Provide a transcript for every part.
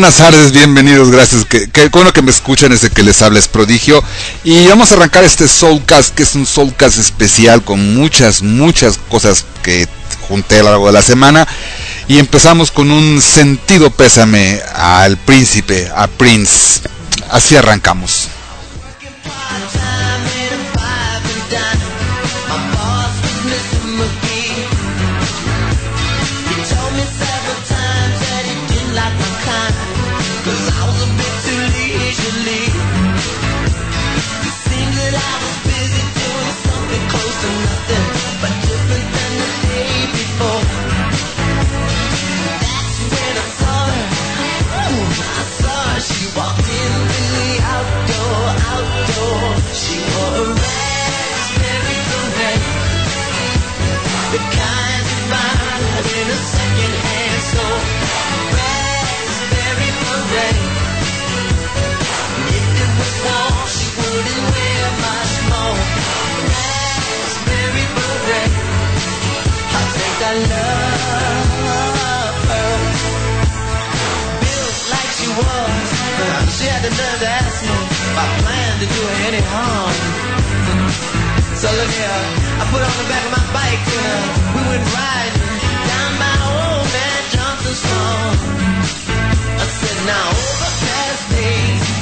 buenas tardes, bienvenidos, gracias. Que bueno que me escuchan ese que les habla es prodigio. Y vamos a arrancar este Soulcast, que es un Soulcast especial con muchas, muchas cosas que junté a lo largo de la semana. Y empezamos con un sentido pésame al príncipe, a Prince. Así arrancamos.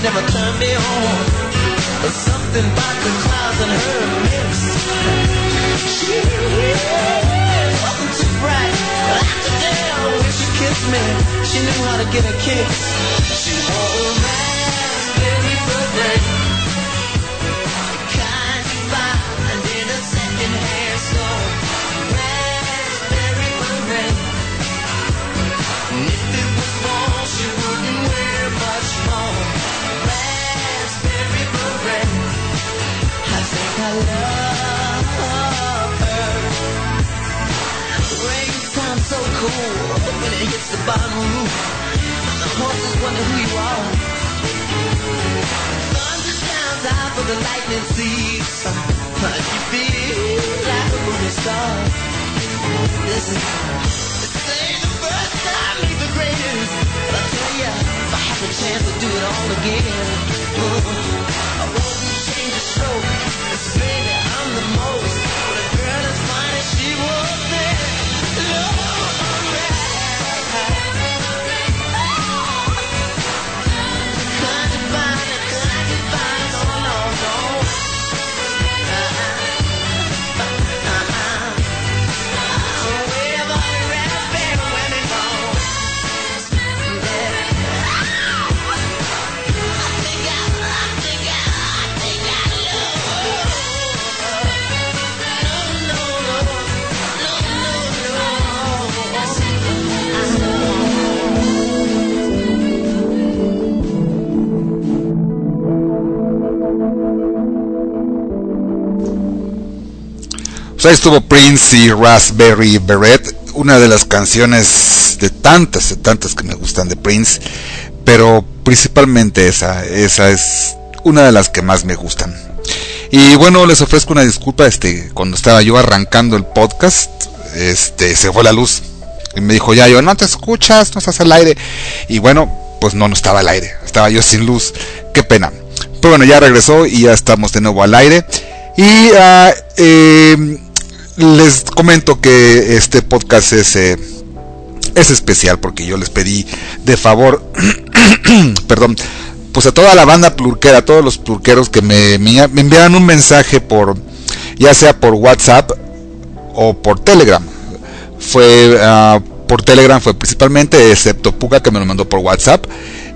Never turn me on. There's something about the clouds and her lips. She wasn't too bright, but after damn when she kissed me, she knew how to get a kiss. She wore when it hits the bottom roof. The horses wonder who you are. Thunder sounds out for the lightning seeds. You feel like a movie star. This is this ain't the first time he's the greatest. But I tell ya, if I had the chance to do it all again, I wouldn't change a stroke. Ahí estuvo Prince y Raspberry Beret, una de las canciones de tantas, de tantas que me gustan de Prince, pero principalmente esa, esa es una de las que más me gustan. Y bueno, les ofrezco una disculpa, este, cuando estaba yo arrancando el podcast, este, se fue la luz. Y me dijo, ya, yo, no te escuchas, no estás al aire. Y bueno, pues no, no estaba al aire, estaba yo sin luz. Qué pena. Pero bueno, ya regresó y ya estamos de nuevo al aire. Y uh, eh, les comento que este podcast es, eh, es especial porque yo les pedí de favor, perdón, pues a toda la banda plurquera, a todos los plurqueros que me, me, enviaran un mensaje por, ya sea por WhatsApp o por Telegram. Fue uh, por Telegram fue principalmente, excepto Puga que me lo mandó por WhatsApp.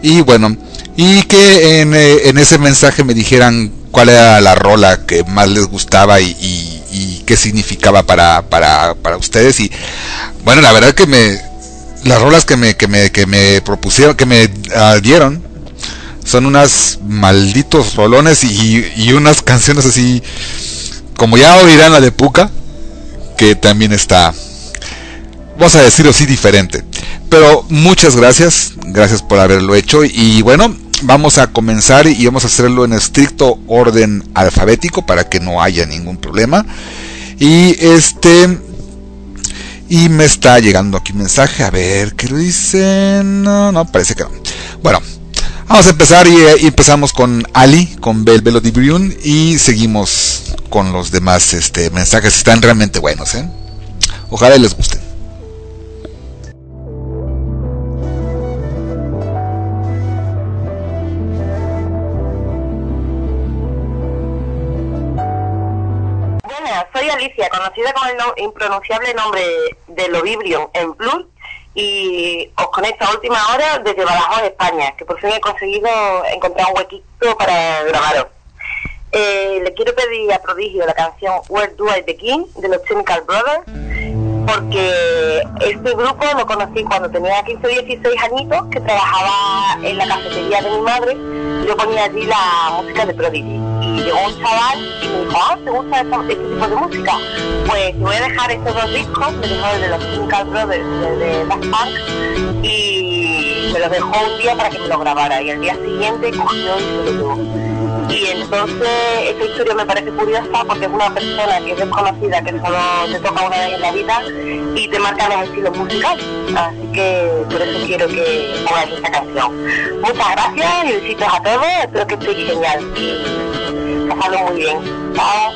Y bueno, y que en, eh, en ese mensaje me dijeran cuál era la rola que más les gustaba y qué significaba para, para, para, ustedes. Y bueno, la verdad que me, las rolas que me, que me, que me propusieron, que me uh, dieron, son unas malditos rolones y, y, unas canciones así, como ya oirán la de Puka, que también está, vamos a decirlo así, diferente. Pero muchas gracias, gracias por haberlo hecho y bueno, vamos a comenzar y vamos a hacerlo en estricto orden alfabético para que no haya ningún problema. Y este Y me está llegando aquí un mensaje, a ver qué lo dicen. No, no, parece que no. Bueno, vamos a empezar y, empezamos con Ali, con Bel Velo di Briun y seguimos con los demás este, mensajes. Están realmente buenos, ¿eh? Ojalá les gusten. Buenas, soy Alicia, conocida con el no- impronunciable nombre de Lovibrium en Plus y os conecto a última hora desde Badajoz, España, que por fin he conseguido encontrar un huequito para grabaros. Eh, le quiero pedir a Prodigio la canción Where Do I Begin de los Chemical Brothers porque este grupo lo conocí cuando tenía 15 o 16 añitos, que trabajaba en la cafetería de mi madre, yo ponía allí la música de Prodigy. Y llegó un chaval y me dijo, ah, ¿te gusta este tipo de música? Pues voy a dejar estos dos discos, me dejó el de los Chemical Brothers, el de Daft Punk, y me los dejó un día para que me lo grabara, y al día siguiente cogió y se lo llevó. Y entonces esta historia me parece curiosa porque es una persona que es desconocida, que solo te toca una vez en la vida y te marca los estilos musicales. Así que por eso quiero que pongáis esta canción. Muchas gracias y besitos a todos. Espero que estéis genial y muy bien. Chao.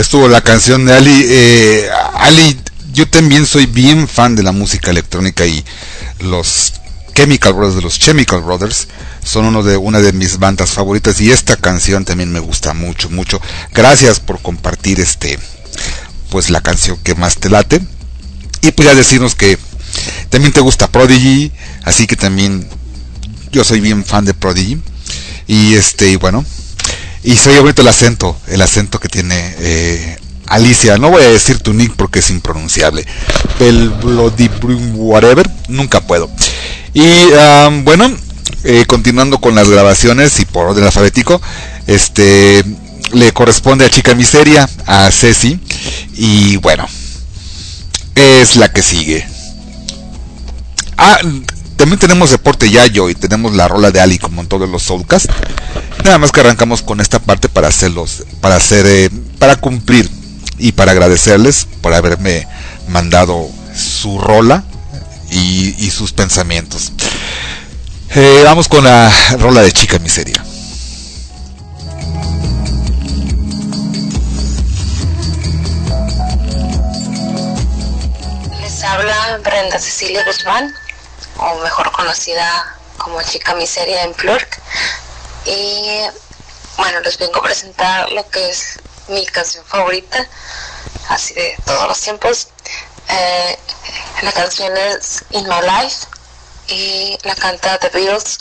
Estuvo la canción de Ali. Eh, Ali, yo también soy bien fan de la música electrónica y los Chemical Brothers, de los Chemical Brothers, son uno de una de mis bandas favoritas y esta canción también me gusta mucho, mucho. Gracias por compartir este, pues la canción que más te late y pues ya decirnos que también te gusta Prodigy, así que también yo soy bien fan de Prodigy y este y bueno y soy bonito el acento, el acento que tiene eh, Alicia. No voy a decir tu nick porque es impronunciable. El Bloody Whatever, nunca puedo. Y um, bueno, eh, continuando con las grabaciones y por orden alfabético, este le corresponde a Chica Miseria, a Ceci. Y bueno, es la que sigue. Ah, también tenemos Deporte Yayo y tenemos la rola de Ali como en todos los Soulcast. Nada más que arrancamos con esta parte para hacerlos, para hacer, eh, para cumplir y para agradecerles por haberme mandado su rola y, y sus pensamientos. Eh, vamos con la rola de Chica Miseria. Les habla Brenda Cecilia Guzmán, o mejor conocida como Chica Miseria en Plurk. Y bueno, les vengo a presentar lo que es mi canción favorita, así de todos los tiempos. Eh, la canción es In My Life y la canta The Beatles.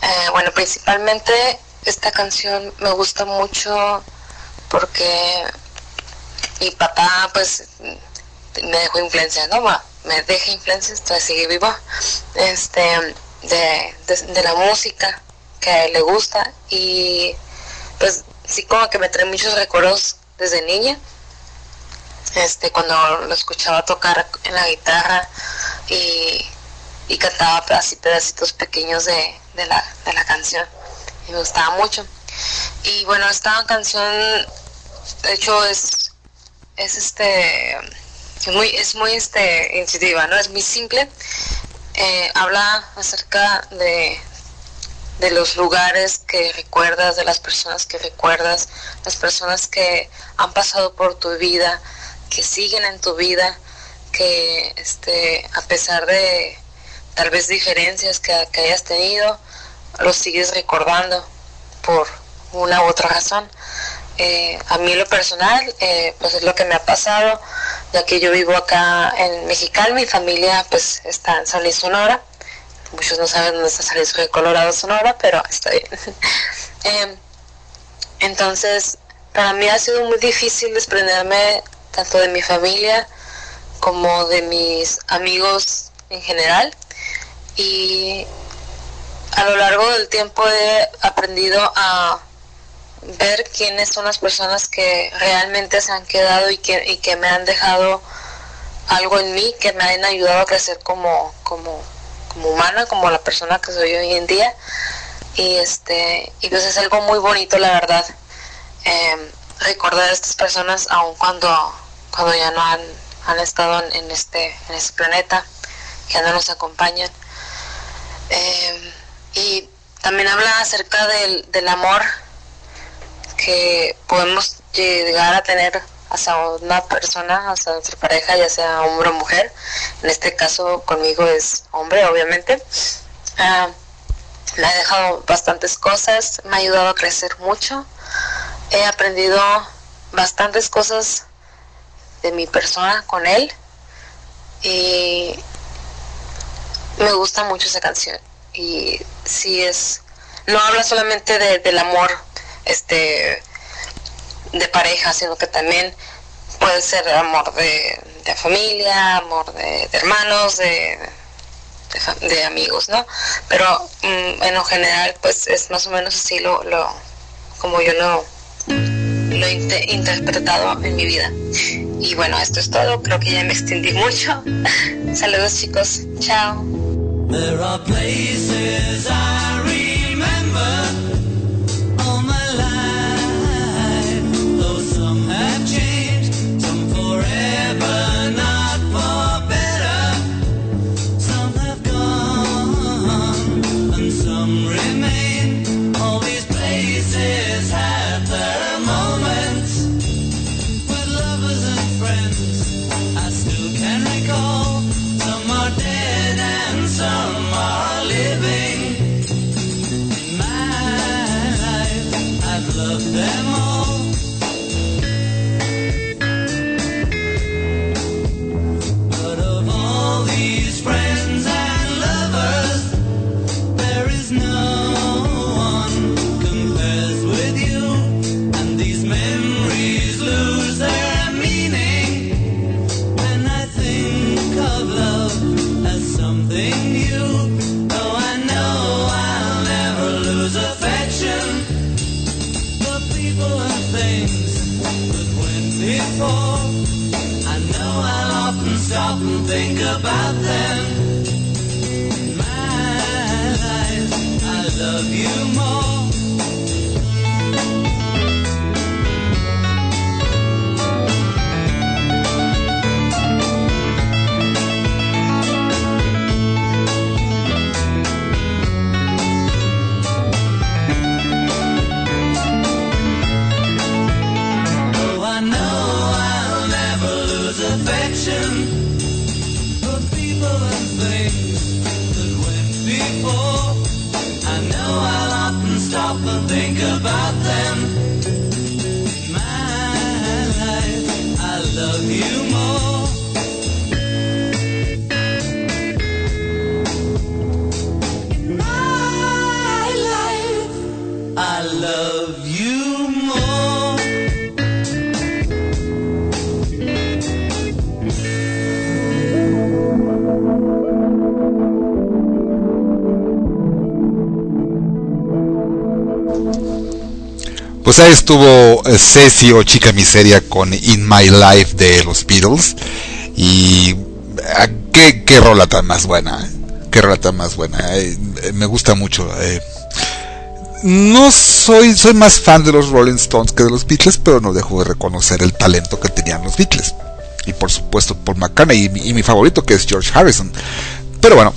Eh, bueno, principalmente esta canción me gusta mucho porque mi papá pues me dejó influencia, ¿no? Me deja influencia, estoy sigue vivo, este, de, de, la música que le gusta y pues sí como que me trae muchos recuerdos desde niña, este, cuando lo escuchaba tocar en la guitarra y, y cantaba así pedacitos pequeños de, de, la, de la canción. Y me gustaba mucho. Y bueno, esta canción, de hecho, es, es este, muy, es muy este, intuitiva, ¿no? Es muy simple. Eh, habla acerca de, de los lugares que recuerdas, de las personas que recuerdas, las personas que han pasado por tu vida, que siguen en tu vida, que este, a pesar de tal vez diferencias que, que hayas tenido, los sigues recordando por una u otra razón. Eh, a mí en lo personal, eh, pues es lo que me ha pasado, ya que yo vivo acá en Mexicali, mi familia pues está en San Luis Sonora. Muchos no saben dónde está San Luis Río Colorado, Sonora, pero está bien. Eh, entonces, para mí ha sido muy difícil desprenderme tanto de mi familia como de mis amigos en general. Y a lo largo del tiempo he aprendido a ver quiénes son las personas que realmente se han quedado y que, y que me han dejado algo en mí, que me han ayudado a crecer como, como, como humana, como la persona que soy hoy en día. Y este, y pues es algo muy bonito la verdad. eh, recordar a estas personas aun cuando, cuando ya no han, han estado en, este, en este planeta, que ya no nos acompañan. Eh, y también habla acerca del, del amor que podemos llegar a tener hacia una persona, hacia nuestra pareja, ya sea hombre o mujer. En este caso conmigo es hombre, obviamente. Ah, me ha dejado bastantes cosas, me ha ayudado a crecer mucho. He aprendido bastantes cosas de mi persona con él y me gusta mucho esa canción y sí es no habla solamente de, del amor este de pareja sino que también puede ser amor de, de familia amor de, hermanos de, de, amigos no pero mm, en lo general pues es más o menos así lo, lo como yo lo lo he inte- interpretado en mi vida. Y bueno esto es todo. Creo que ya me extendí mucho. Saludos chicos. Chao Pues ahí estuvo eh, Ceci o Chica Miseria con In My Life de los Beatles. Y ah, qué, qué rola tan más buena. eh. Qué rola tan más buena. eh. Me gusta mucho. No soy, soy más fan de los Rolling Stones que de los Beatles, pero no dejo de reconocer el talento que tenían los Beatles. Y por supuesto Paul McCartney y mi favorito que es George Harrison. Pero bueno,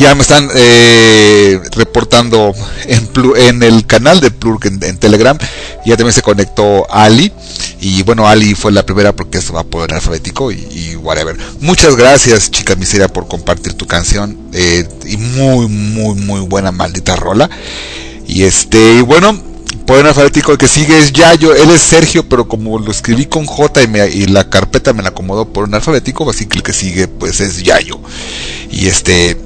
ya me están eh, reportando en, el canal de Plurk en, Telegram. Ya también se conectó Ali. Y bueno, Ali fue la primera porque eso va por orden alfabético y, y whatever. Muchas gracias, chica miseria, por compartir tu canción. eh, y muy, muy, muy buena maldita rola. Y este, y bueno, por orden alfabético el que sigue es Yayo. Él es Sergio, pero como lo escribí con J y, me- y la carpeta me la acomodó por orden alfabético, así que el que sigue pues es Yayo. Y este,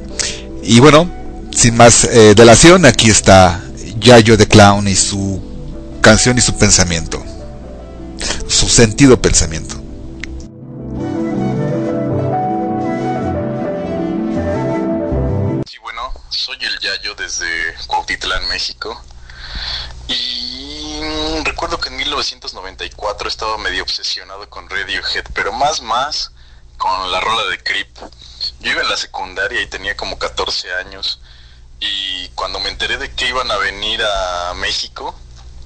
y bueno, sin más eh, delación, aquí está Yayo de Clown y su canción y su pensamiento. Su sentido pensamiento. Sí, bueno, soy el Yayo desde Cuautitlán, México. Y recuerdo que en 1994 estaba medio obsesionado con Radiohead, pero más más con la rola de Creep. Yo iba en la secundaria y tenía como 14 años. Y cuando me enteré de que iban a venir a México,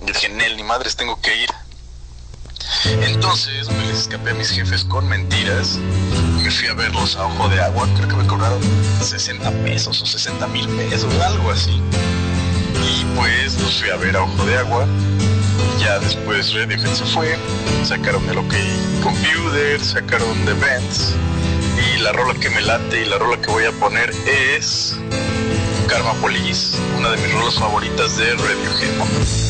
dije, Nel, ni madres, tengo que ir. Entonces me les escapé a mis jefes con mentiras. Me fui a verlos a ojo de agua. Creo que me cobraron 60 pesos o 60 mil pesos, algo así. Y pues los fui a ver a ojo de agua. Ya después Radiohead se fue. Sacaron el OK Computer, sacaron The Vents. Y la rola que me late y la rola que voy a poner es Karma Police, una de mis rolas favoritas de Radiohead.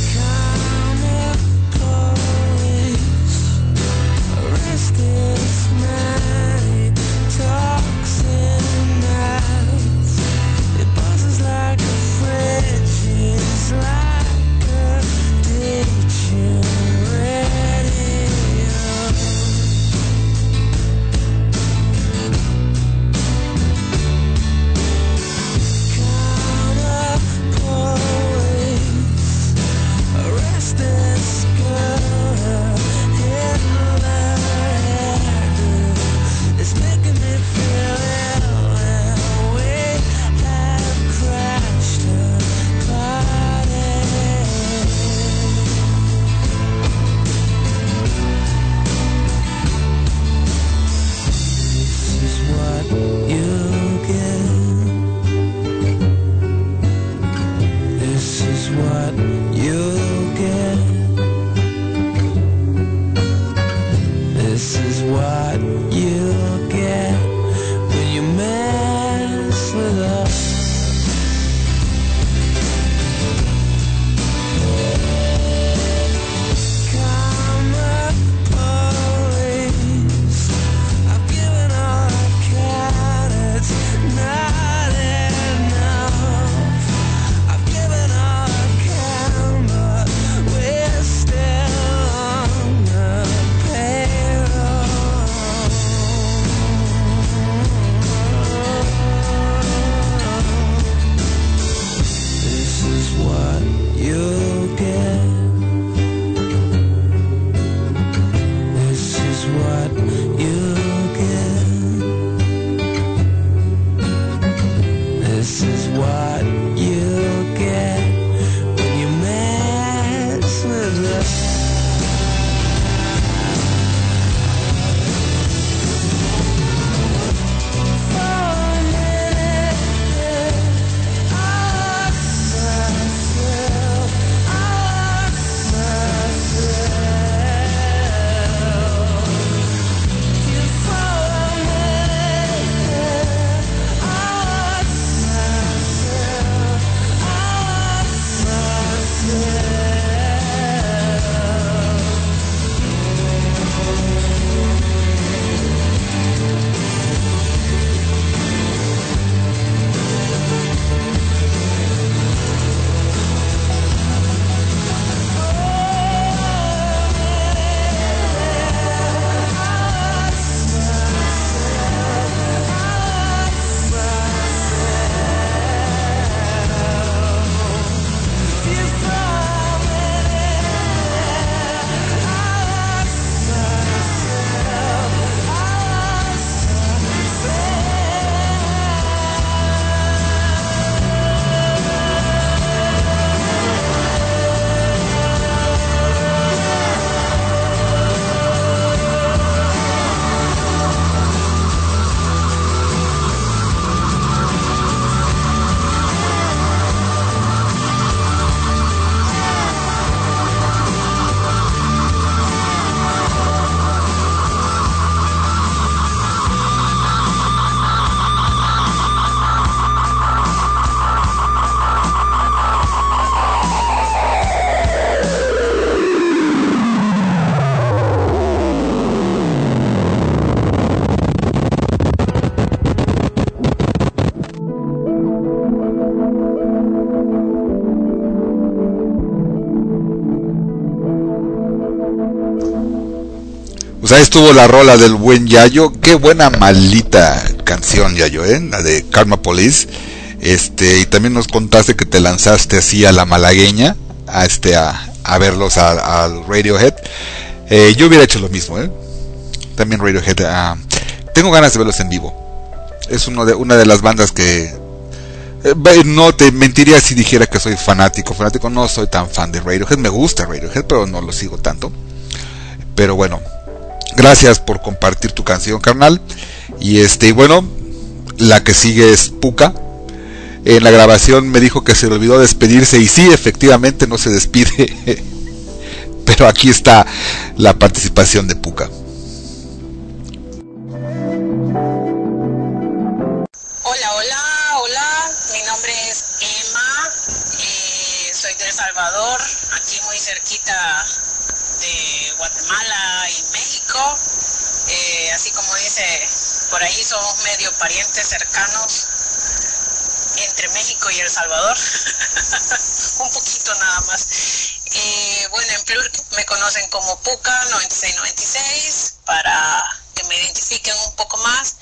Estuvo la rola del buen Yayo. Qué buena maldita canción, Yayo, ¿eh? La de Karma Police. Este, y también nos contaste que te lanzaste así a la malagueña, a este, a, verlos al Radiohead. Eh, yo hubiera hecho lo mismo, ¿eh? También Radiohead. ah, tengo ganas de verlos en vivo. Es uno de, una de las bandas que eh, no te mentiría si dijera que soy fanático. Fanático no soy tan fan de Radiohead. Me gusta Radiohead, pero no lo sigo tanto. Pero bueno, gracias por compartir tu canción, carnal. Y este, bueno, la que sigue es Puka. En la grabación me dijo que se le olvidó despedirse y sí, efectivamente no se despide. Pero aquí está la participación de Puka. Hola, hola, hola. Mi nombre es Emma. eh, soy de El Salvador, aquí muy cerquita de Guatemala Eh, así como dice, por ahí somos medio parientes cercanos entre México y El Salvador. Un poquito nada más. Eh, bueno, en Plur me conocen como Puca 9696 para que me identifiquen un poco más.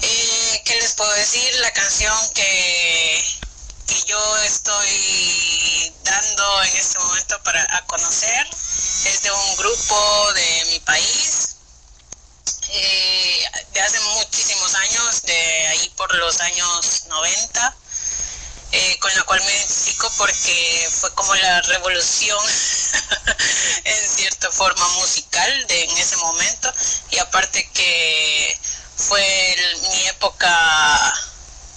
Eh, ¿Qué les puedo decir? La canción que, que yo estoy dando en este momento para conocer. Es de un grupo de mi país, eh, de hace muchísimos años, de ahí por los años 90, eh, con la cual me identifico porque fue como la revolución en cierta forma musical de en ese momento. Y aparte que fue mi época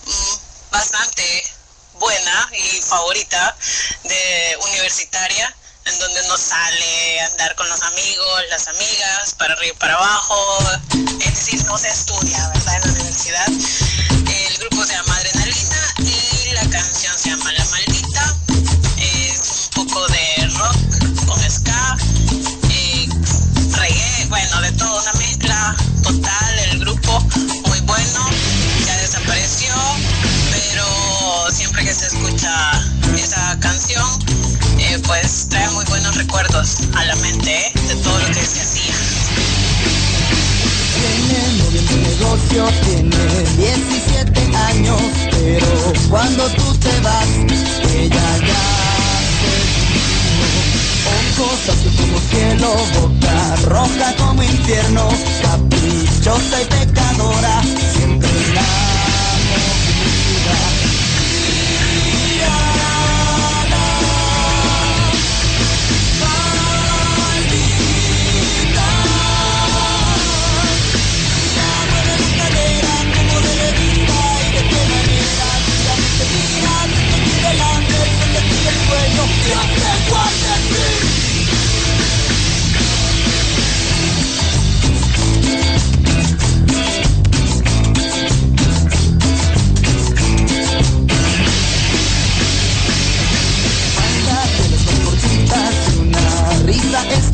mm, bastante buena y favorita de universitaria en donde uno sale a andar con los amigos, las amigas, para arriba y para abajo, es decir, no se estudia, ¿verdad? En la universidad. El grupo se llama Adrenalina y la canción se llama La Maldita. Es un poco de rock con ska, eh, reggae, bueno, de todo, una mezcla total, a la mente de todo lo que se hacía. Tiene moviendo negocio, tiene 17 años, pero cuando tú te vas, ella ya se vino. Ojos azul como cielo, boca roja como infierno, caprichosa y pecadora,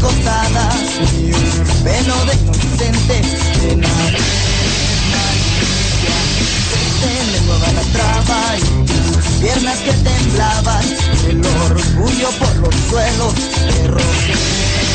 costadas un pelo de inocente de nadie. Se mueva la traba y tus piernas que temblaban, el orgullo por los suelos te rodeé.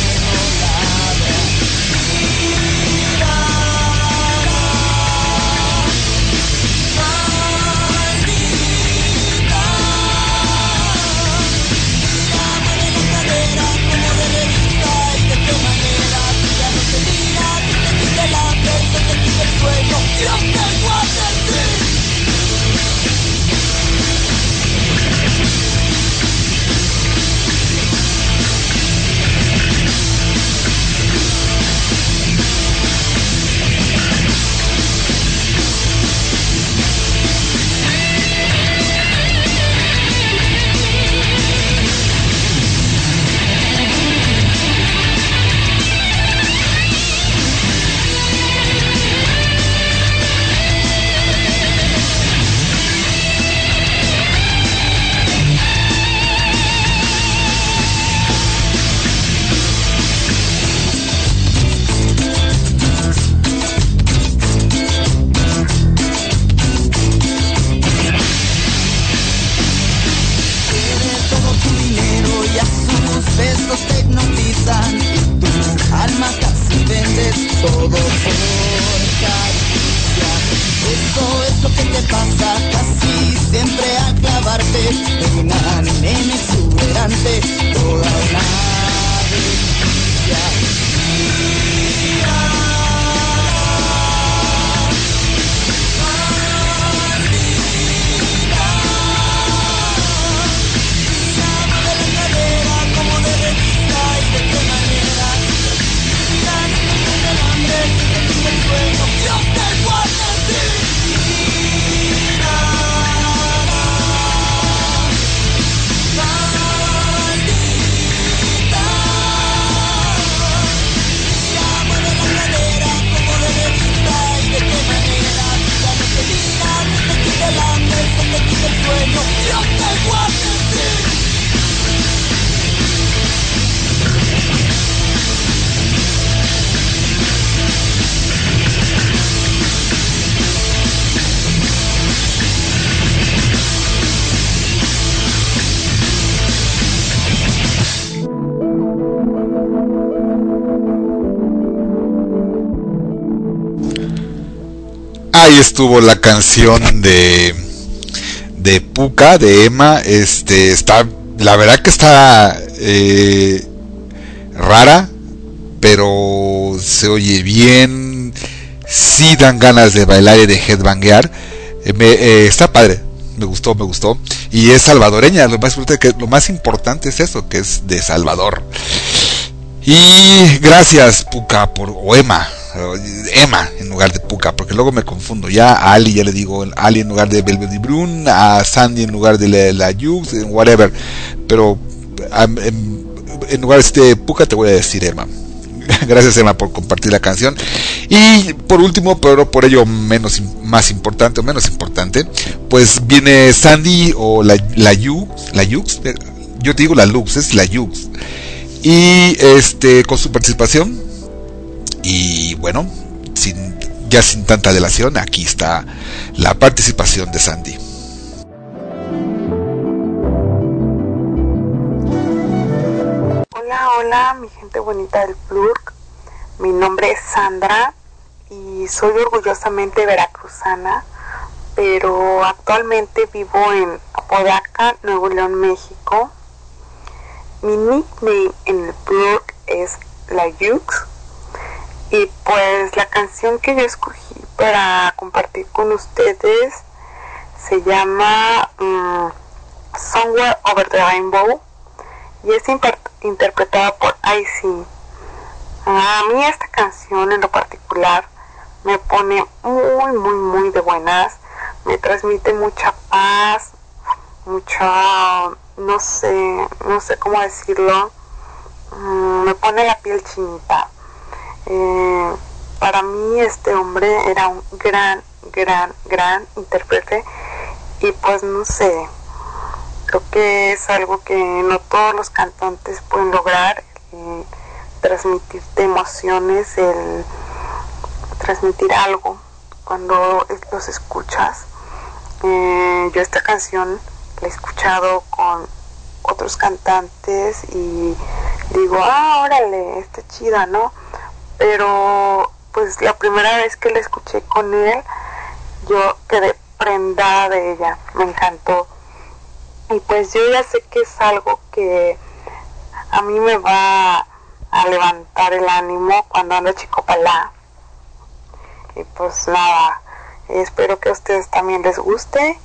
Yeah. Estuvo la canción de de Puka, de Emma. Este está, la verdad que está eh, rara, pero se oye bien. Sí dan ganas de bailar y de headbanguear. Eh, me- eh, está padre, me gustó, me gustó. Y es salvadoreña. Lo más, importante que, lo más importante es eso, que es de Salvador. Y gracias, Puka, por, o Emma, Emma en lugar de Puka, porque luego me confundo. Ya a Ali ya le digo Ali en lugar de Belvedere Brun, a Sandy en lugar de la, la whatever. Pero am- en, lugar de este Puka te voy a decir Emma. Gracias Emma por compartir la canción. Y por último, pero por ello menos más importante o menos importante, pues viene Sandy o la, la Yux, la Yux, eh, yo te digo la Lux, es la Yux y este con su participación y bueno ya sin tanta delación aquí está la participación de Sandy Hola, hola, mi gente bonita del Plurk. Mi nombre es Sandra y soy orgullosamente veracruzana, pero actualmente vivo en Apodaca, Nuevo León, México. Mi nickname en el Plurk es La Yux y pues la canción que yo escogí para compartir con ustedes se llama mm, Somewhere Over the Rainbow y es interpretada por Icy. A mí esta canción en lo particular me pone muy, muy, muy de buenas. Me transmite mucha paz, mucha, no sé, no sé cómo decirlo. Mm, me pone la piel chinita. Eh, para mí este hombre era un gran, gran, gran intérprete y pues no sé, creo que es algo que no todos los cantantes pueden lograr el transmitirte emociones el transmitir algo cuando los escuchas. Eh, yo esta canción la he escuchado con otros cantantes y digo ah órale está chida no pero pues la primera vez que la escuché con él yo quedé prendada de ella me encantó y pues yo ya sé que es algo que a mí me va a levantar el ánimo cuando ando chico palá. Y pues nada, espero que a ustedes también les guste.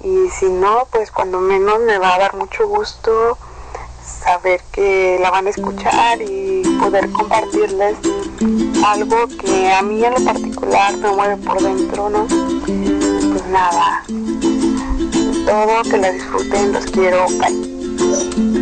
Y si no, pues cuando menos me va a dar mucho gusto saber que la van a escuchar y poder compartirles algo que a mí en lo particular me mueve por dentro, ¿no? Pues nada, todo, que la disfruten, los quiero, bye.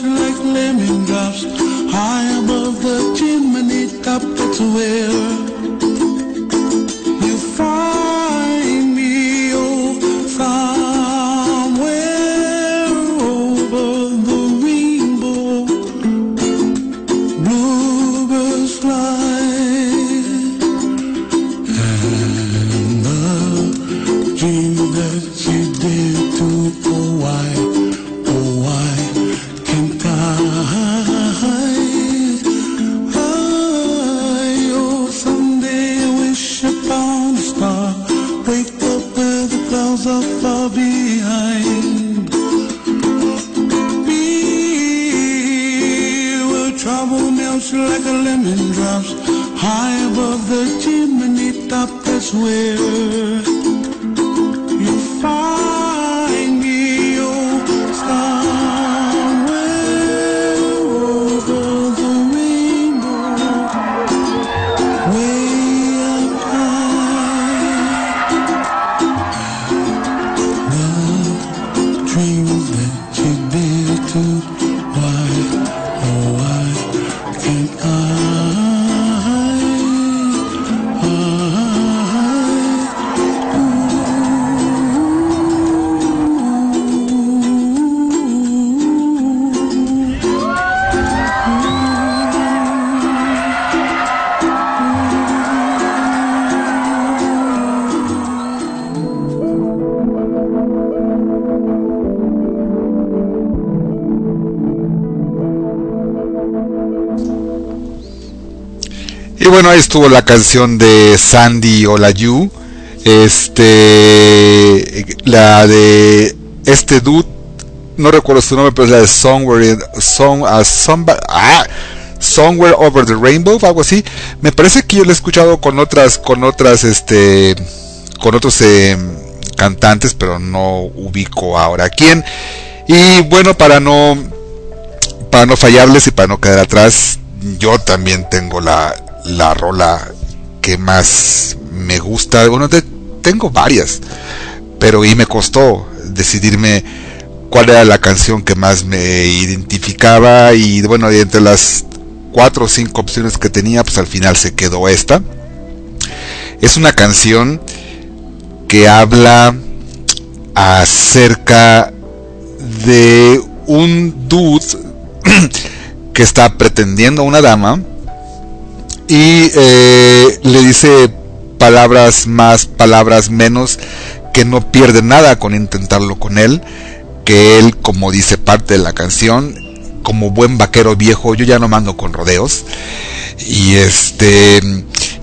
Melts like lemon drops, high above the chimney top. That's where bueno, ahí estuvo la canción de Sandy Olayu. Este. La de este dude. No recuerdo su nombre, pero es la de Somewhere, Song, ah, Someba- ah, Somewhere Over the Rainbow, algo así. Me parece que yo lo he escuchado con otras, con otras, este, con otros eh, cantantes, pero no ubico ahora quién. Y bueno, para no, para no fallarles y para no quedar atrás, yo también tengo la, la rola que más me gusta. Bueno, te- tengo varias, pero y me costó decidirme cuál era la canción que más me identificaba y bueno, entre las cuatro o cinco opciones que tenía, pues al final se quedó esta. Es una canción que habla acerca de un dude que está pretendiendo a una dama y eh, le dice palabras más, palabras menos, que no pierde nada con intentarlo con él, que él, como dice parte de la canción, como buen vaquero viejo, yo ya no mando con rodeos. Y este,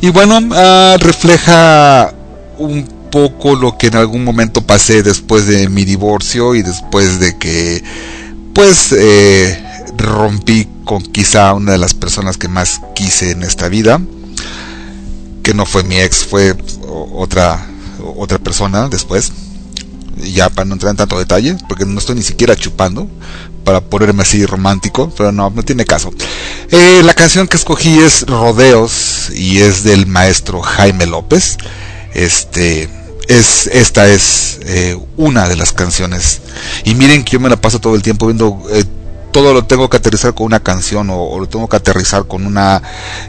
y bueno, ah, refleja un poco lo que en algún momento pasé después de mi divorcio y después de que, pues, eh, rompí con quizá una de las personas que más quise en esta vida, que no fue mi ex, fue otra, otra persona después. Ya para no entrar en tanto detalle, porque no estoy ni siquiera chupando para ponerme así romántico, pero no, no tiene caso. Eh, la canción que escogí es Rodeos y es del maestro Jaime López. Este es esta es eh, una de las canciones y miren que yo me la paso todo el tiempo viendo eh, todo lo tengo que aterrizar con una canción o, lo tengo que aterrizar con una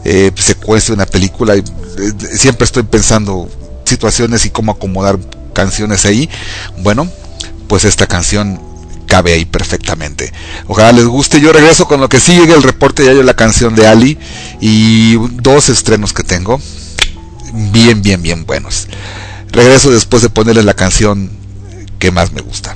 eh, secuencia de una película y eh, siempre estoy pensando situaciones y cómo acomodar canciones ahí. Bueno pues esta canción cabe ahí perfectamente. Ojalá les guste. Yo regreso con lo que sigue el reporte de la canción de Ali y dos estrenos que tengo bien bien bien buenos. Regreso después de ponerles la canción que más me gusta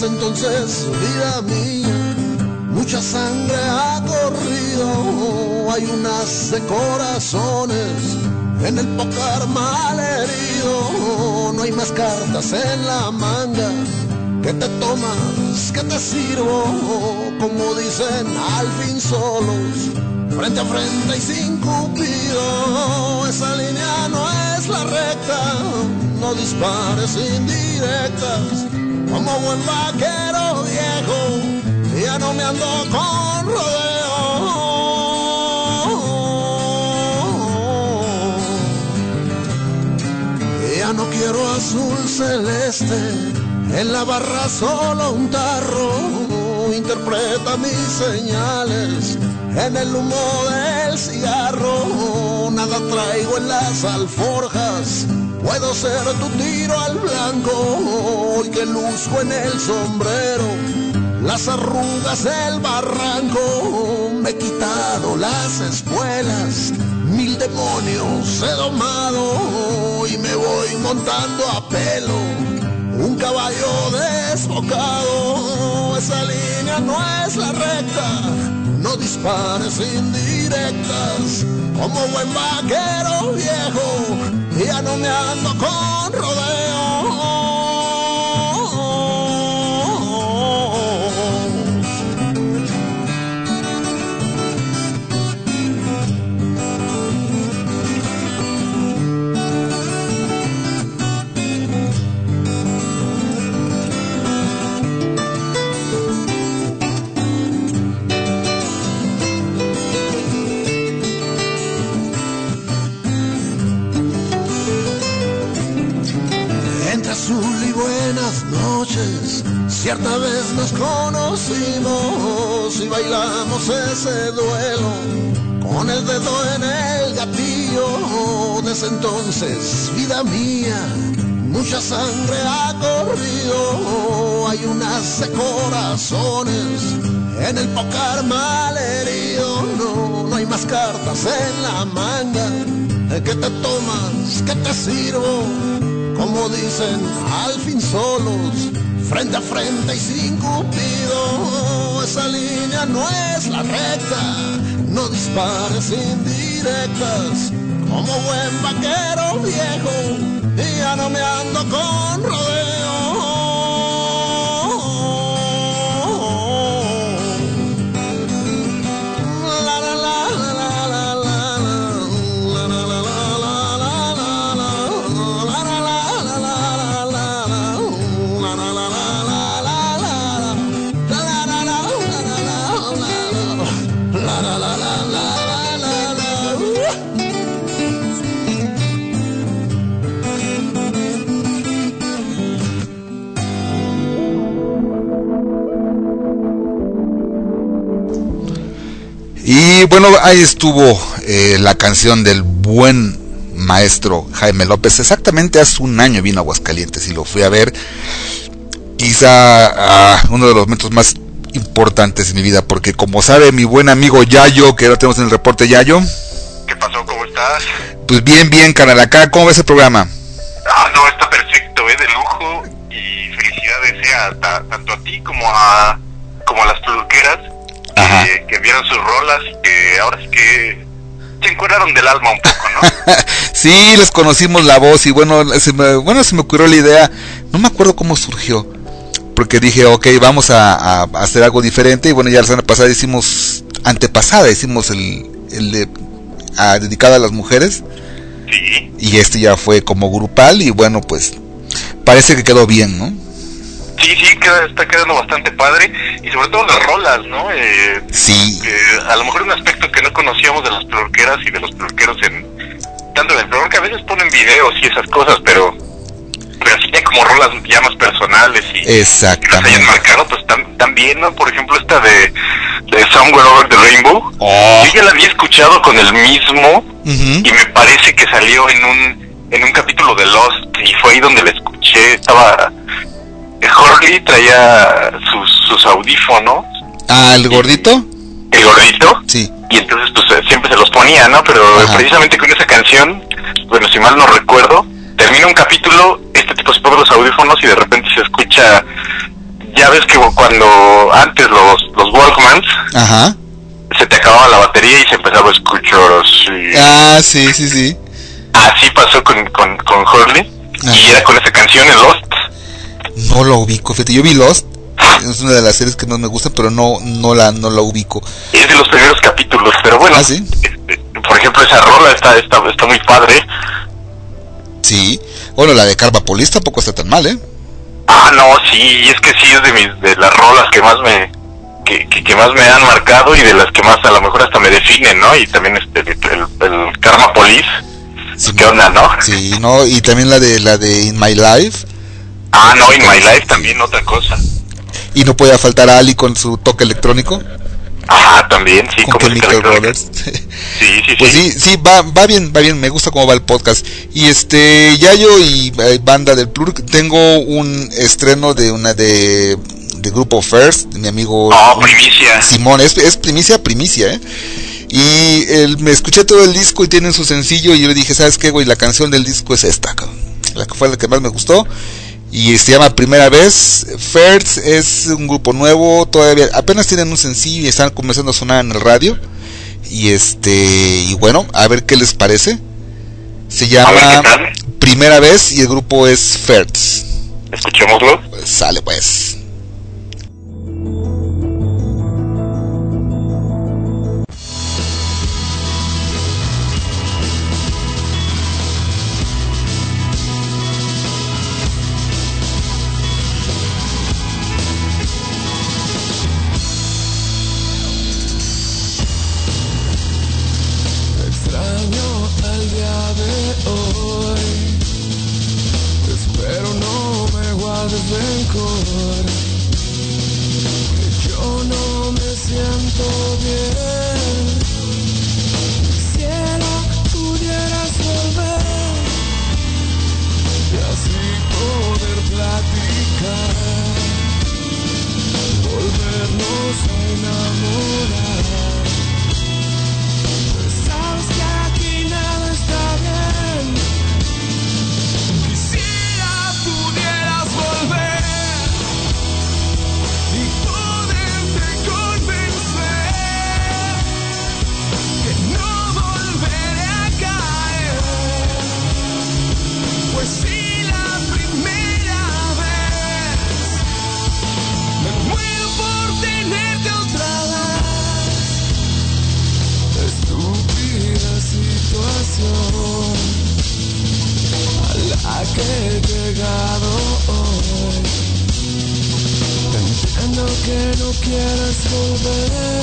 Entonces, vida mía, mucha sangre ha corrido. Hay unas de corazones en el pócar mal herido. No hay más cartas en la manga. ¿Qué te tomas? ¿Qué te sirvo? Como dicen al fin solos, frente a frente y sin cupido. Esa línea no es la recta, no dispares indirectas. Como buen vaquero viejo, ya no me ando con rodeo. Ya no quiero azul celeste en la barra solo un tarro interpreta mis señales. En el humo del cigarro, nada traigo en las alforjas. Puedo ser tu tiro al blanco y que luzco en el sombrero. Las arrugas del barranco, me he quitado las espuelas. Mil demonios he domado y me voy montando a pelo un caballo desbocado. Esa línea no es la recta, no dispares indirectas. Como buen vaquero viejo, ya no me ando con rodea. Cierta vez nos conocimos y bailamos ese duelo con el dedo en el gatillo. Desde entonces, vida mía, mucha sangre ha corrido. Hay unas de corazones en el pócar mal herido. No, no hay más cartas en la manga. ¿Qué te tomas? ¿Qué te sirvo? como dicen, al fin solos, frente a frente y sin cupido. Esa línea no es la recta, no dispares indirectas. Como buen vaquero viejo, y ya no me ando con. Y bueno, ahí estuvo eh, la canción del buen maestro Jaime López. Exactamente hace un año vino a Aguascalientes y lo fui a ver. Quizá ah, uno de los momentos más importantes en mi vida, porque como sabe mi buen amigo Yayo, que ahora tenemos en el reporte Yayo, ¿Qué pasó? ¿Cómo estás? pues bien, bien, canal acá, ¿cómo ves el programa? Ah, no, está perfecto, ¿eh? De lujo. Y felicidades sea ta- tanto a ti como a, como a las peluqueras Ajá. que, que vieron sus rolas que ahora sí que se encueraron del alma un poco, ¿no? sí, les conocimos la voz y bueno, se me, bueno, se me ocurrió la idea, no me acuerdo cómo surgió, porque dije, ok, vamos a, a hacer algo diferente y bueno, ya la semana pasada hicimos, antepasada hicimos el, el de, a- dedicado a las mujeres Sí. y este ya fue como grupal y bueno, pues parece que quedó bien, ¿no? Sí, sí, queda, está quedando bastante padre y sobre todo las rolas, ¿no? Eh, Sí. que a lo mejor un aspecto que no conocíamos de las peluqueras y de los peluqueros en tanto en el que a veces ponen videos y esas cosas, pero pero así ya como rolas ya más personales y que nos hayan Exactamente. marcado pues tan, tan bien, ¿no? Por ejemplo esta de, de Somewhere Over the Rainbow, Oh. yo ya la había escuchado con el mismo y me parece que salió en un en un capítulo de Lost y fue ahí donde la escuché, estaba Horley traía sus, sus audífonos Ah, el gordito. el gordito. Sí. Y entonces pues eh, siempre se los ponía, ¿no? Pero Ajá. precisamente con esa canción, bueno, si mal no recuerdo, termina un capítulo, este tipo se pone los audífonos y de repente se escucha, ya ves que cuando antes los, los Walkmans Ajá. se te acababa la batería y se empezaba a escuchar así. Ah, sí, sí, sí. Así pasó con, con, con Hurley y era con esa canción en Lost. No lo ubico, fíjate, yo vi Lost. Es una de las series que más me gusta, pero no, no la, no la ubico. Es de los primeros capítulos, pero bueno, Ah, sí. este, por ejemplo, esa rola está, está, está muy padre. Sí. Bueno, la de Carvapolis tampoco está tan mal, ¿eh? Ah, no, sí, es que sí es de mis, de las rolas que más me, que, que, que más me han marcado y de las que más a lo mejor hasta me definen, ¿no? Y también este, el, el Karma Police. ¿Qué onda, no? Sí, no, y también la de la de In My Life. Ah, no, In My Life también otra cosa. Y no podía faltar a Ali con su toque electrónico. Ah, también, sí, con como Chemical. Brothers. Sí, sí, Pues sí. sí, sí, va, va bien, va bien, me gusta cómo va el podcast. Y este, Yayo y eh, banda del Plur, tengo un estreno de una de, de grupo First, de mi amigo Oh, primicia. Simón, es, es primicia, primicia, ¿eh? Y él, me escuché todo el disco y tienen su sencillo y yo le dije, ¿sabes qué, güey? La canción del disco es esta, cabrón. la que fue la que más me gustó. Y se llama Primera Vez. First es un grupo nuevo, todavía apenas tienen un sencillo y están comenzando a sonar en el radio. Y este, y bueno, a ver qué les parece. Se llama Primera Vez y el grupo es First. Escuchémoslo. Sale pues. just over.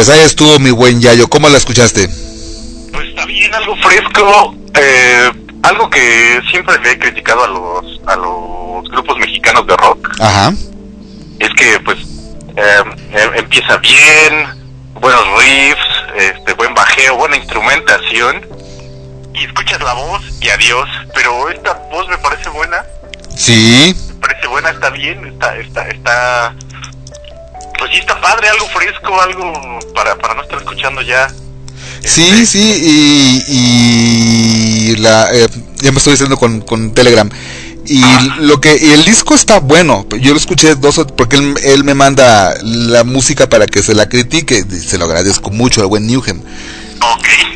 Pues ahí estuvo mi buen Yayo. ¿Cómo la escuchaste? Pues está bien, algo fresco. eh, algo que siempre le he criticado a los, a los grupos mexicanos de rock Ajá. es que pues eh, em- empieza bien, buenos riffs, este buen bajeo, buena instrumentación y escuchas la voz y adiós, pero esta voz me parece buena Sí. parece buena, está bien, está, está, está, pues sí está padre, algo fresco, algo para, para no estar escuchando ya. Sí, sí, y, y la, eh, ya me estoy diciendo con, con Telegram. Y lo que y el disco está bueno. Yo lo escuché dos porque él, él me manda la música para que se la critique. Se lo agradezco mucho al buen Newham.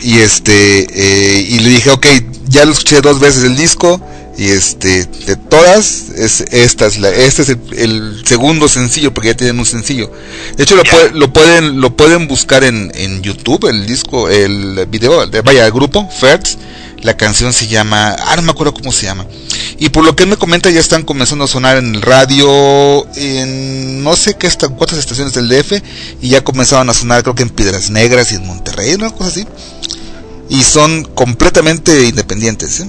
Y este eh, y le dije, ok, ya lo escuché dos veces el disco y este de todas es esta es la este es el, el segundo sencillo porque ya tienen un sencillo. De hecho lo, puede- lo pueden lo pueden buscar en, en YouTube el disco el video de- vaya el grupo Ferds la canción se llama ah no me acuerdo cómo se llama y por lo que él me comenta ya están comenzando a sonar en el radio en no sé qué esta, cuántas estaciones del DF y ya comenzaban a sonar creo que en Piedras Negras y en Monterrey una cosa así y son completamente independientes ¿eh?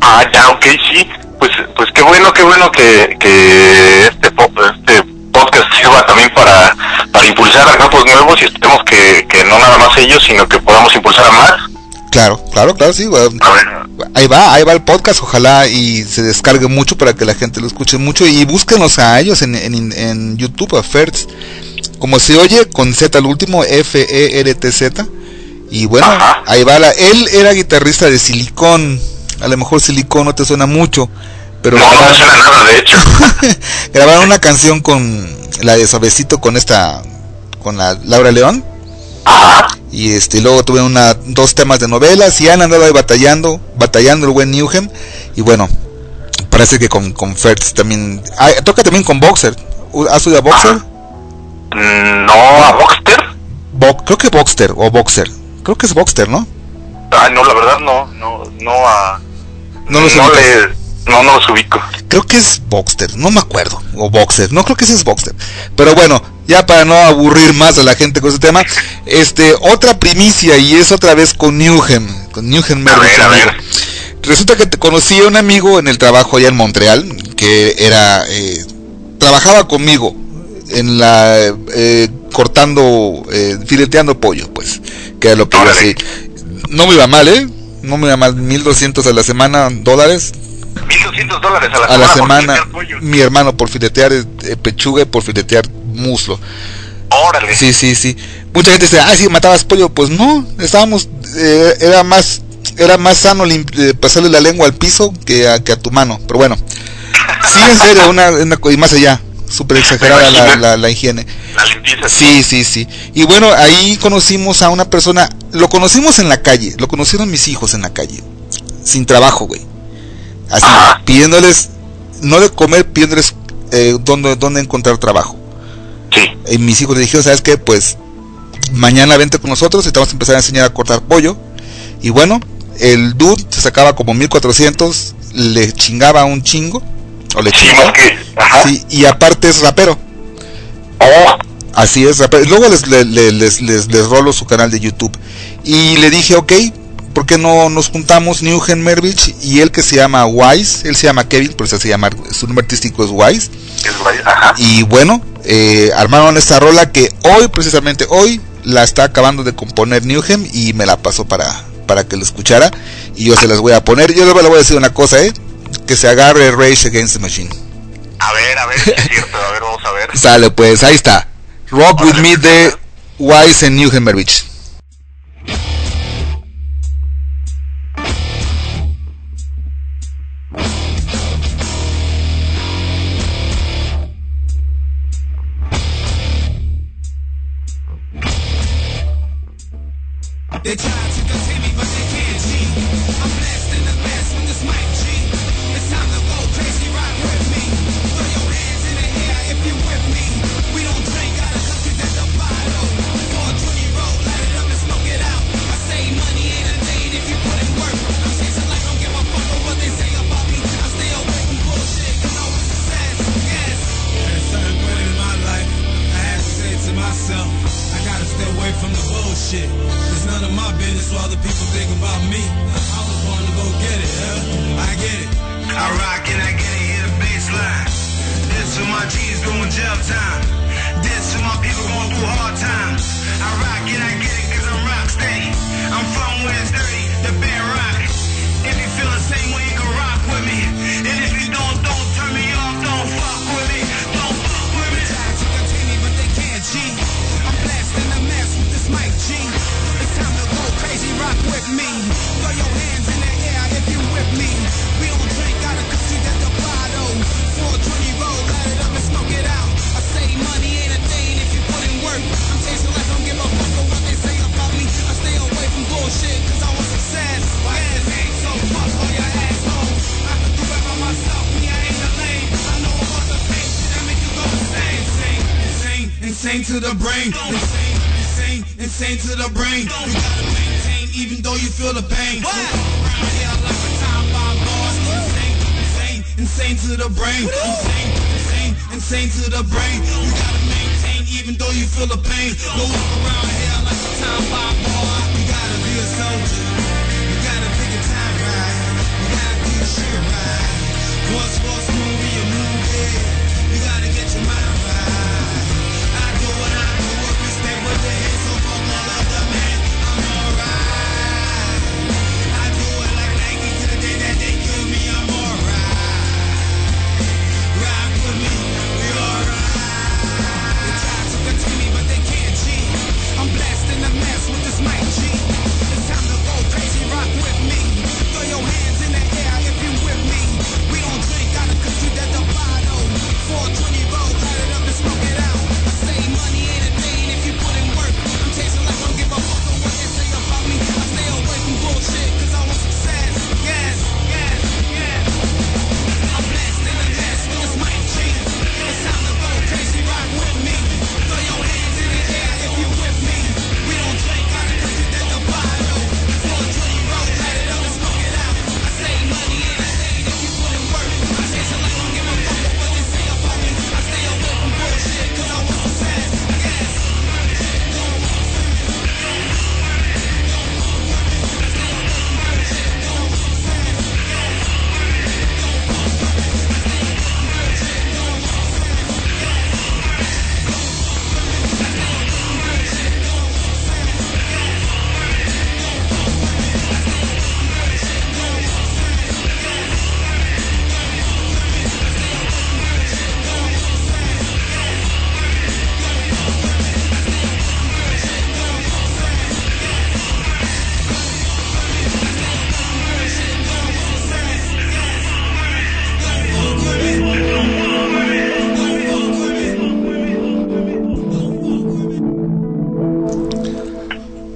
Ah, ya, ok, sí. Pues, pues qué bueno, qué bueno que, que este, po- este podcast sirva también para, para impulsar a grupos nuevos y esperemos que, que no nada más ellos, sino que podamos impulsar a más. claro claro claro sí bueno. ahí va ahí va el podcast ojalá y se descargue mucho para que la gente lo escuche mucho y búsquenos a ellos en, en, en YouTube a Fertz como se oye con Z al último F E R T Z y bueno ahí va la él era guitarrista de Silicón a lo mejor Silicón no te suena mucho pero No, no me suena nada, de hecho. grabaron una canción con la de Suavecito con esta con la Laura León y este luego tuve una dos temas de novelas y han andado ahí batallando batallando el buen Newham y bueno parece que con con Fertz también ah, toca también con Boxer ¿has oído a Boxer? Mm, No, a Boxster. Bo- creo que Boxster o Boxer creo que es Boxster ¿no? Ah, no, la verdad no, no, no a... No los no, ubicas. le- no, no los ubico. creo que es Boxster, no me acuerdo, o Boxer, no creo que ese es Boxster, pero bueno, ya para no aburrir más a la gente con este tema, este, otra primicia y es otra vez con Newham, con Mervis, amigo. Resulta que te conocí a un amigo en el trabajo allá en Montreal, que era, eh, trabajaba conmigo en la, eh, cortando, eh, fileteando pollo, pues, que era lo que yo hacía. No me iba mal, ¿eh? No me mal, 1200 a la semana, dólares, 1200 dólares a la a la semana. por semana mi hermano por filetear eh, pechuga y por filetear muslo. Órale. Sí, sí, sí. Mucha gente dice, ah, sí, matabas pollo. Pues no, estábamos, eh, era más era más sano eh, pasarle la lengua al piso que a, que a tu mano. Pero bueno, sí, en serio, una, una y más allá, súper exagerada la, la, la higiene. La limpieza. Sí, sí, sí. Y bueno, ahí conocimos a una persona, lo conocimos en la calle, lo conocieron mis hijos en la calle, sin trabajo, güey. Así, pidiéndoles, no de comer, pidiéndoles eh, dónde, dónde encontrar trabajo. Y mis hijos le dijeron, ¿sabes qué? Pues mañana vente con nosotros y te vamos a empezar a enseñar a cortar pollo. Y bueno, el dude se sacaba como 1400, le chingaba un chingo. O le chingaba. Sí, y aparte es rapero. Así es. Luego les, le- le- les, les, les rolo su canal de YouTube. Y le dije, ok, ¿por qué no nos juntamos Newgen Mervich y él que se llama Wise? Él se llama Kevin, pero se llama, su nombre artístico es Wise. Y bueno, eh, armaron esta rola que hoy, precisamente hoy, la está acabando de componer Newhem y me la pasó para, para que lo escuchara. Y yo se las voy a poner. Yo le voy a decir una cosa, ¿eh? Que se agarre Rage Against the Machine. A ver, a ver es cierto. A ver, vamos a ver. Sale, pues, ahí está. Rock with me de Wise en Newhem Mervich. They try brain. Insane, insane, insane to the brain. You gotta maintain even though you feel the pain. What? Around here like a time bomb boss. Insane, insane, insane to the brain. Insane, insane, insane to the brain. You gotta maintain even though you feel the pain. Go walk around here like a time bomb boss. You gotta be a soldier. You gotta pick a time right. You gotta do shit right. What's what's movie a movie? You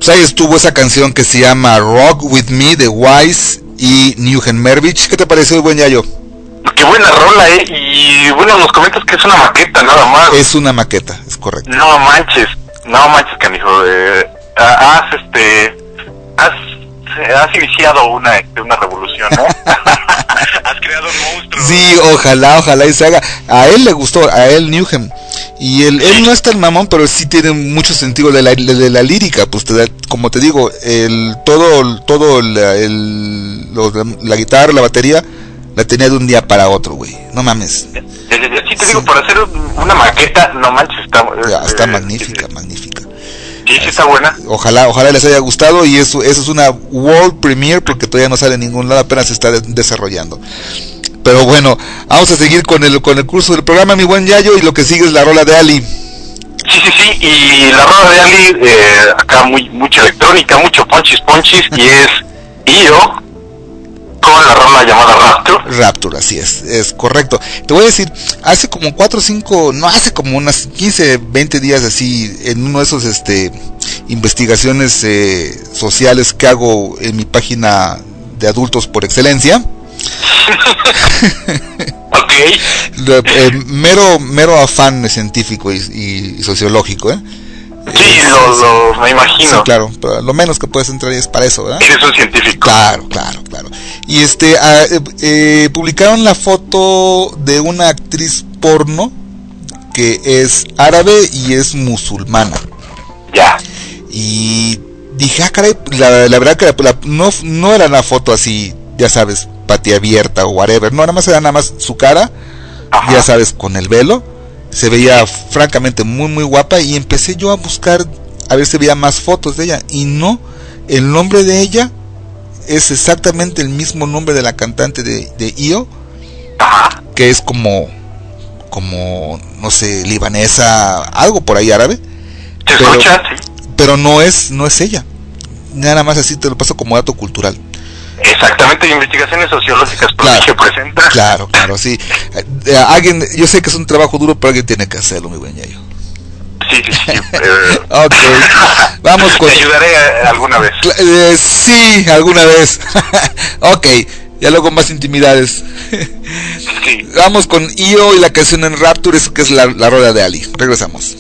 Pues ahí estuvo esa canción que se llama Rock With Me de Wise y Newgen Mervich. ¿Qué te pareció, buen Yayo? Qué buena rola, eh. Y bueno, nos comentas que es una maqueta, nada más. Es una maqueta, es correcto. No manches, no manches, canijo. Eh, ha- has, este, has, has iniciado una, este, una revolución, ¿no? has creado un monstruo. Sí, ojalá, ojalá y se haga. A él le gustó, a él Newgen. Y él, él no es tan mamón, pero sí tiene mucho sentido de la, de la lírica. Pues te da- como te digo, el todo, todo la, el- la guitarra, la batería, la tenía de un día para otro, güey. No mames. Sí, te digo, para hacer una maqueta, no manches, está, Ya, está eh, magnífica, magnífica. Sí, sí está buena. Ojalá, ojalá les haya gustado y eso, eso es una world premiere porque todavía no sale en ningún lado, apenas se está de- desarrollando. Pero bueno, vamos a seguir con el con el curso del programa, mi buen Yayo, y lo que sigue es la rola de Ali. Sí, sí, sí, y la rola de Ali, eh, acá muy, mucha electrónica, mucho ponchis, ponchis, y es Io con la rola llamada Rapture. Rapture, así es, es correcto. Te voy a decir, hace como 4 o 5, no, hace como unas 15, 20 días así, en uno de esos este, investigaciones eh, sociales que hago en mi página de adultos por excelencia. ok. mero, mero afán científico y, y sociológico, ¿eh? Sí, lo, lo, me imagino. Sí, claro, pero lo menos que puedes entrar es para eso, ¿verdad? Eres un científico. Claro, claro, claro. Y este, ah, eh, eh, publicaron la foto de una actriz porno que es árabe y es musulmana. Ya. Y dije, ah, caray, la, la verdad que la- la- no, no era una foto así, ya sabes, patia abierta o whatever. No, nada más era nada más su cara, ya sabes, con el velo. Se veía francamente muy, muy guapa y empecé yo a buscar a ver si veía más fotos de ella. Y no, el nombre de ella es exactamente el mismo nombre de la cantante de, de Io, que es como, como, no sé, libanesa, algo por ahí árabe. ¿Se pero, pero no es, no es ella. Nada más así te lo paso como dato cultural. Exactamente, investigaciones sociológicas Prodigio presenta. Claro, claro, sí. Eh, eh, alguien, yo sé que es un trabajo duro, pero alguien tiene que hacerlo, mi buen Yayo. Sí, sí, sí. eh, Ok, vamos con... Te ayudaré alguna vez. Eh, sí, alguna vez. ok, ya luego más intimidades. Sí. Vamos con Io y la canción en Rapture, eso que es la, la rola de Ali. Regresamos.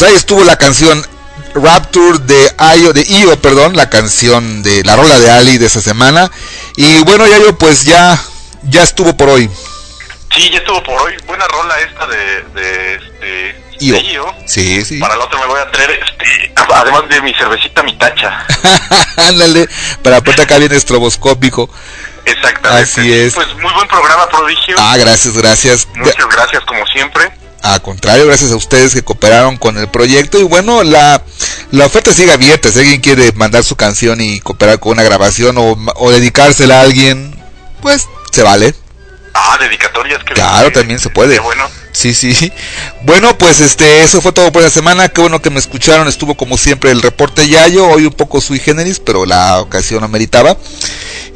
Pues ahí estuvo la canción Rapture de Io, de Io, perdón, la canción de la rola de Ali de esta semana. Y bueno, Yayo, pues ya, ya estuvo por hoy. Sí, ya estuvo por hoy. Buena rola esta de, de este. Io. de Io. Sí, sí. Para la otra me voy a traer, este, además de mi cervecita, mi tacha. Ándale, para ponerte acá bien estroboscópico. Exactamente. Así es. Pues muy buen programa, Prodigio. Ah, gracias, gracias. Muchas gracias, como siempre. A contrario, gracias a ustedes que cooperaron con el proyecto. Y bueno, la, la oferta sigue abierta. Si alguien quiere mandar su canción y cooperar con una grabación o, o dedicársela a alguien, pues se vale. Ah, dedicatorias que Claro, también se puede. Qué bueno. Sí, sí. Bueno, pues este, eso fue todo por la semana. Qué bueno que me escucharon. Estuvo como siempre el reporte Yayo. Hoy un poco sui generis, pero la ocasión ameritaba.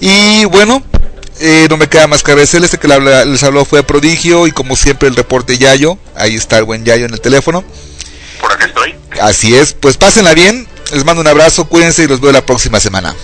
Y bueno, eh, no me queda más que agradecerles. Este que les habló fue Prodigio. Y como siempre el reporte Yayo. Ahí está el buen Yayo en el teléfono. Por acá estoy. Así es. Pues pásenla bien. Les mando un abrazo. Cuídense y los veo la próxima semana.